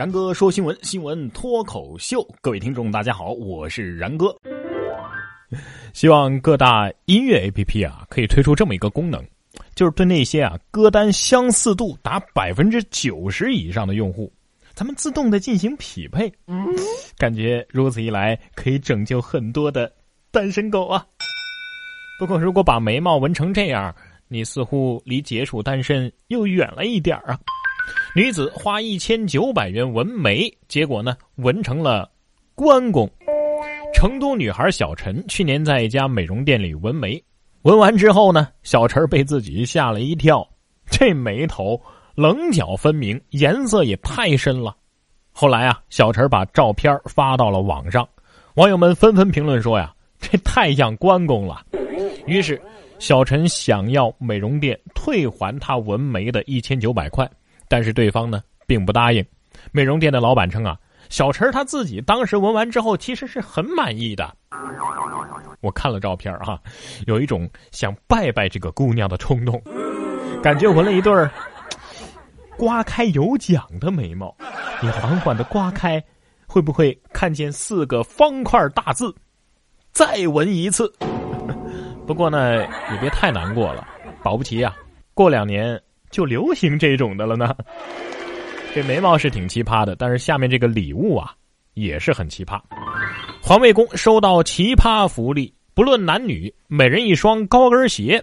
然哥说新闻，新闻脱口秀。各位听众，大家好，我是然哥。希望各大音乐 APP 啊，可以推出这么一个功能，就是对那些啊歌单相似度达百分之九十以上的用户，咱们自动的进行匹配。感觉如此一来，可以拯救很多的单身狗啊。不过，如果把眉毛纹成这样，你似乎离解除单身又远了一点啊。女子花一千九百元纹眉，结果呢，纹成了关公。成都女孩小陈去年在一家美容店里纹眉，纹完之后呢，小陈被自己吓了一跳，这眉头棱角分明，颜色也太深了。后来啊，小陈把照片发到了网上，网友们纷纷评论说呀，这太像关公了。于是，小陈想要美容店退还他纹眉的一千九百块。但是对方呢并不答应，美容店的老板称啊，小陈他自己当时纹完之后其实是很满意的。我看了照片哈，有一种想拜拜这个姑娘的冲动，感觉纹了一对儿刮开有奖的眉毛，你缓缓的刮开，会不会看见四个方块大字？再纹一次。不过呢，也别太难过了，保不齐呀，过两年。就流行这种的了呢。这眉毛是挺奇葩的，但是下面这个礼物啊也是很奇葩。环卫工收到奇葩福利，不论男女，每人一双高跟鞋。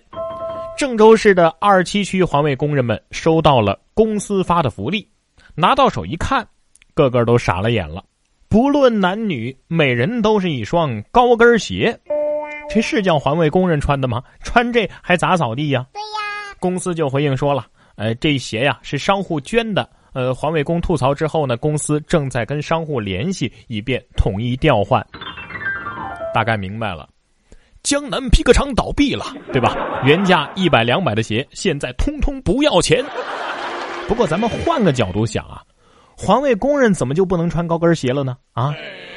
郑州市的二七区环卫工人们收到了公司发的福利，拿到手一看，个个都傻了眼了。不论男女，每人都是一双高跟鞋。这是叫环卫工人穿的吗？穿这还咋扫地呀？对呀。公司就回应说了。呃，这鞋呀是商户捐的。呃，环卫工吐槽之后呢，公司正在跟商户联系，以便统一调换。大概明白了，江南皮革厂倒闭了，对吧？原价一百两百的鞋，现在通通不要钱。不过咱们换个角度想啊，环卫工人怎么就不能穿高跟鞋了呢？啊，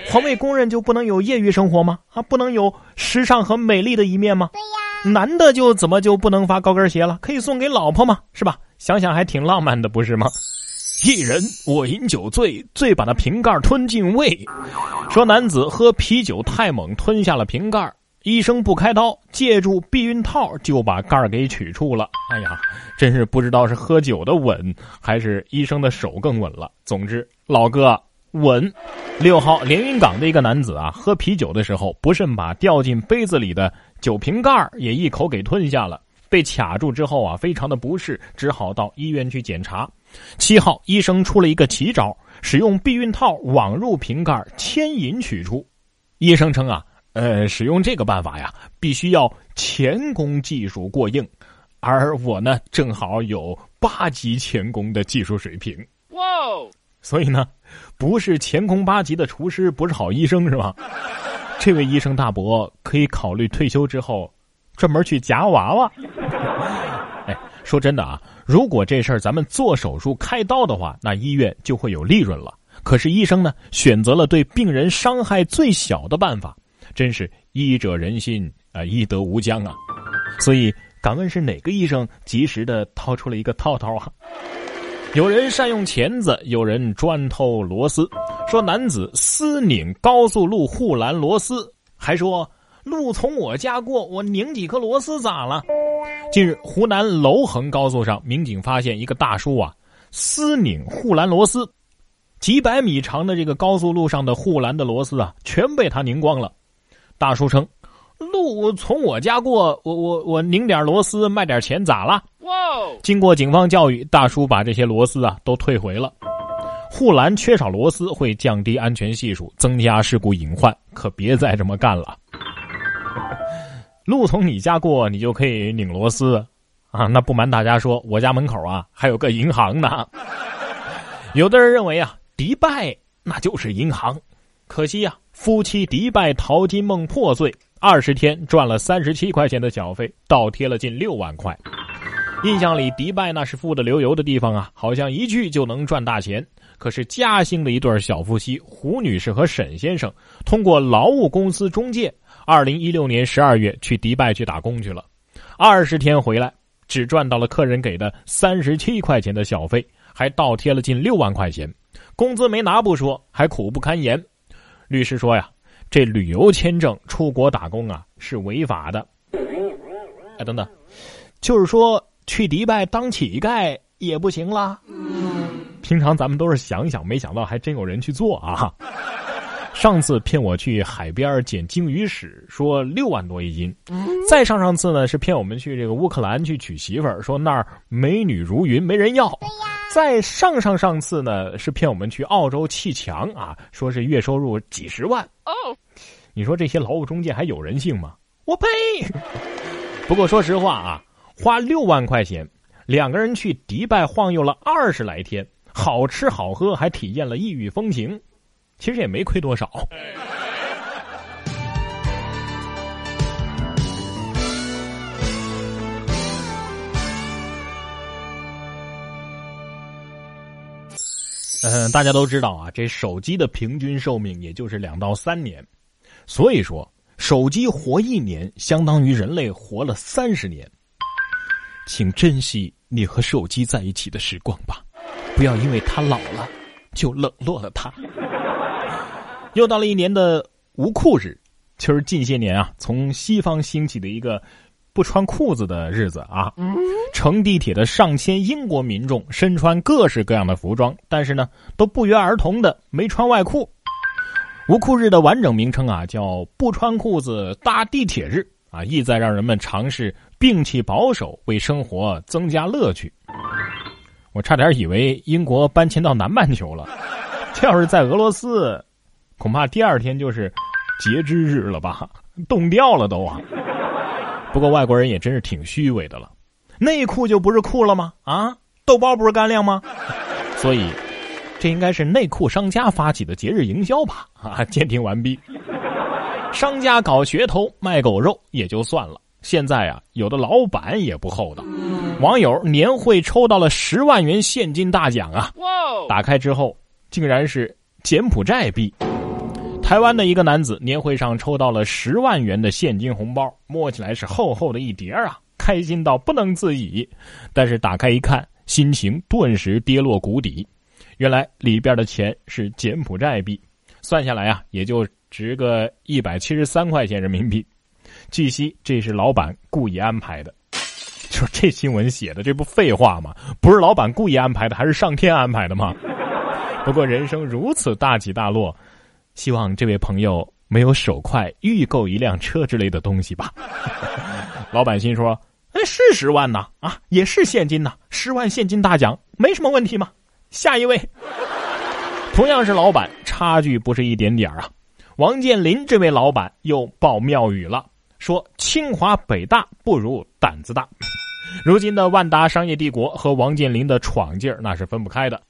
环卫工人就不能有业余生活吗？啊，不能有时尚和美丽的一面吗？对呀。男的就怎么就不能发高跟鞋了？可以送给老婆吗？是吧？想想还挺浪漫的，不是吗？一人我饮酒醉，醉把那瓶盖吞进胃。说男子喝啤酒太猛，吞下了瓶盖。医生不开刀，借助避孕套就把盖儿给取出了。哎呀，真是不知道是喝酒的稳，还是医生的手更稳了。总之，老哥稳。六号连云港的一个男子啊，喝啤酒的时候不慎把掉进杯子里的。酒瓶盖也一口给吞下了，被卡住之后啊，非常的不适，只好到医院去检查。七号医生出了一个奇招，使用避孕套网入瓶盖，牵引取出。医生称啊，呃，使用这个办法呀，必须要钳工技术过硬，而我呢，正好有八级钳工的技术水平。哇，所以呢，不是钳工八级的厨师不是好医生是吧？这位医生大伯可以考虑退休之后，专门去夹娃娃。哎，说真的啊，如果这事儿咱们做手术开刀的话，那医院就会有利润了。可是医生呢，选择了对病人伤害最小的办法，真是医者仁心啊，医德无疆啊。所以，敢问是哪个医生及时的掏出了一个套套啊？有人善用钳子，有人专偷螺丝。说男子私拧高速路护栏螺丝，还说路从我家过，我拧几颗螺丝咋了？近日，湖南娄衡高速上，民警发现一个大叔啊，私拧护栏螺丝，几百米长的这个高速路上的护栏的螺丝啊，全被他拧光了。大叔称。路从我家过，我我我拧点螺丝卖点钱咋了？哇！经过警方教育，大叔把这些螺丝啊都退回了。护栏缺少螺丝会降低安全系数，增加事故隐患，可别再这么干了。路从你家过，你就可以拧螺丝啊？那不瞒大家说，我家门口啊还有个银行呢。有的人认为啊，迪拜那就是银行，可惜呀，夫妻迪拜淘金梦破碎。二十天赚了三十七块钱的小费，倒贴了近六万块。印象里，迪拜那是富得流油的地方啊，好像一去就能赚大钱。可是嘉兴的一对小夫妻胡女士和沈先生，通过劳务公司中介，二零一六年十二月去迪拜去打工去了，二十天回来只赚到了客人给的三十七块钱的小费。还倒贴了近六万块钱，工资没拿不说，还苦不堪言。律师说呀，这旅游签证出国打工啊是违法的。哎，等等，就是说去迪拜当乞丐也不行啦？平常咱们都是想想，没想到还真有人去做啊。上次骗我去海边捡鲸鱼屎，说六万多一斤；再上上次呢是骗我们去这个乌克兰去娶媳妇儿，说那儿美女如云，没人要。再上上上次呢是骗我们去澳洲砌墙啊，说是月收入几十万。哦，你说这些劳务中介还有人性吗？我呸！不过说实话啊，花六万块钱，两个人去迪拜晃悠了二十来天，好吃好喝，还体验了异域风情。其实也没亏多少。嗯，大家都知道啊，这手机的平均寿命也就是两到三年，所以说手机活一年相当于人类活了三十年。请珍惜你和手机在一起的时光吧，不要因为它老了就冷落了它。又到了一年的无裤日，其实近些年啊，从西方兴起的一个不穿裤子的日子啊，乘地铁的上千英国民众身穿各式各样的服装，但是呢，都不约而同的没穿外裤。无裤日的完整名称啊，叫不穿裤子搭地铁日啊，意在让人们尝试摒弃保守，为生活增加乐趣。我差点以为英国搬迁到南半球了，这要是在俄罗斯。恐怕第二天就是截肢日了吧，冻掉了都啊！不过外国人也真是挺虚伪的了，内裤就不是裤了吗？啊，豆包不是干粮吗？所以，这应该是内裤商家发起的节日营销吧？啊，鉴定完毕。商家搞噱头卖狗肉也就算了，现在啊，有的老板也不厚道。网友年会抽到了十万元现金大奖啊！打开之后，竟然是柬埔寨币。台湾的一个男子年会上抽到了十万元的现金红包，摸起来是厚厚的一叠啊，开心到不能自已。但是打开一看，心情顿时跌落谷底。原来里边的钱是柬埔寨币，算下来啊，也就值个一百七十三块钱人民币。据悉，这是老板故意安排的。就这新闻写的，这不废话吗？不是老板故意安排的，还是上天安排的吗？不过人生如此大起大落。希望这位朋友没有手快预购一辆车之类的东西吧。老板心说：“哎，是十万呐，啊，也是现金呐，十万现金大奖，没什么问题嘛。”下一位，同样是老板，差距不是一点点啊。王健林这位老板又爆妙语了，说：“清华北大不如胆子大。”如今的万达商业帝国和王健林的闯劲儿那是分不开的。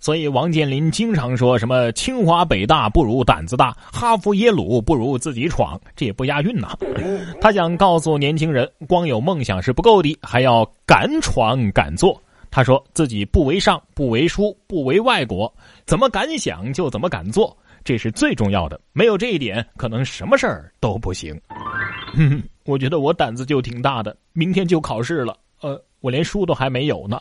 所以，王健林经常说什么“清华北大不如胆子大，哈佛耶鲁不如自己闯”，这也不押韵呐。他想告诉年轻人，光有梦想是不够的，还要敢闯敢做。他说自己不为上，不为书，不为外国，怎么敢想就怎么敢做，这是最重要的。没有这一点，可能什么事儿都不行。我觉得我胆子就挺大的，明天就考试了。呃，我连书都还没有呢。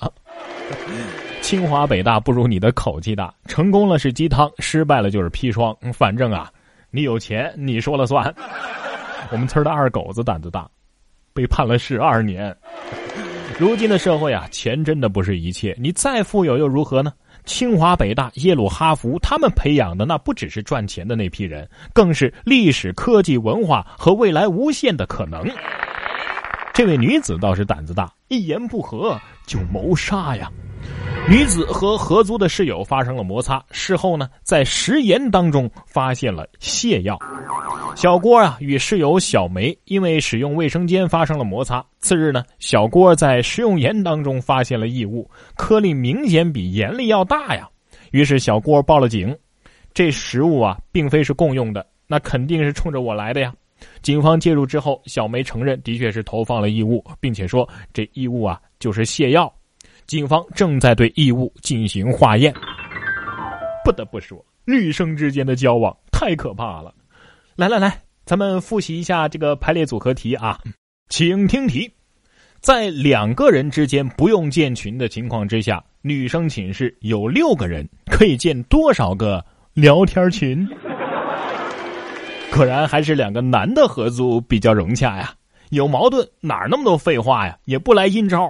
清华北大不如你的口气大，成功了是鸡汤，失败了就是砒霜。反正啊，你有钱你说了算。我们村的二狗子胆子大，被判了十二年。如今的社会啊，钱真的不是一切。你再富有又如何呢？清华北大、耶鲁哈佛，他们培养的那不只是赚钱的那批人，更是历史、科技、文化和未来无限的可能。这位女子倒是胆子大，一言不合就谋杀呀。女子和合租的室友发生了摩擦，事后呢，在食盐当中发现了泻药。小郭啊与室友小梅因为使用卫生间发生了摩擦。次日呢，小郭在食用盐当中发现了异物，颗粒明显比盐粒要大呀。于是小郭报了警。这食物啊，并非是共用的，那肯定是冲着我来的呀。警方介入之后，小梅承认的确是投放了异物，并且说这异物啊就是泻药。警方正在对异物进行化验。不得不说，女生之间的交往太可怕了。来来来，咱们复习一下这个排列组合题啊，请听题：在两个人之间不用建群的情况之下，女生寝室有六个人，可以建多少个聊天群？果然还是两个男的合租比较融洽呀。有矛盾哪那么多废话呀？也不来阴招，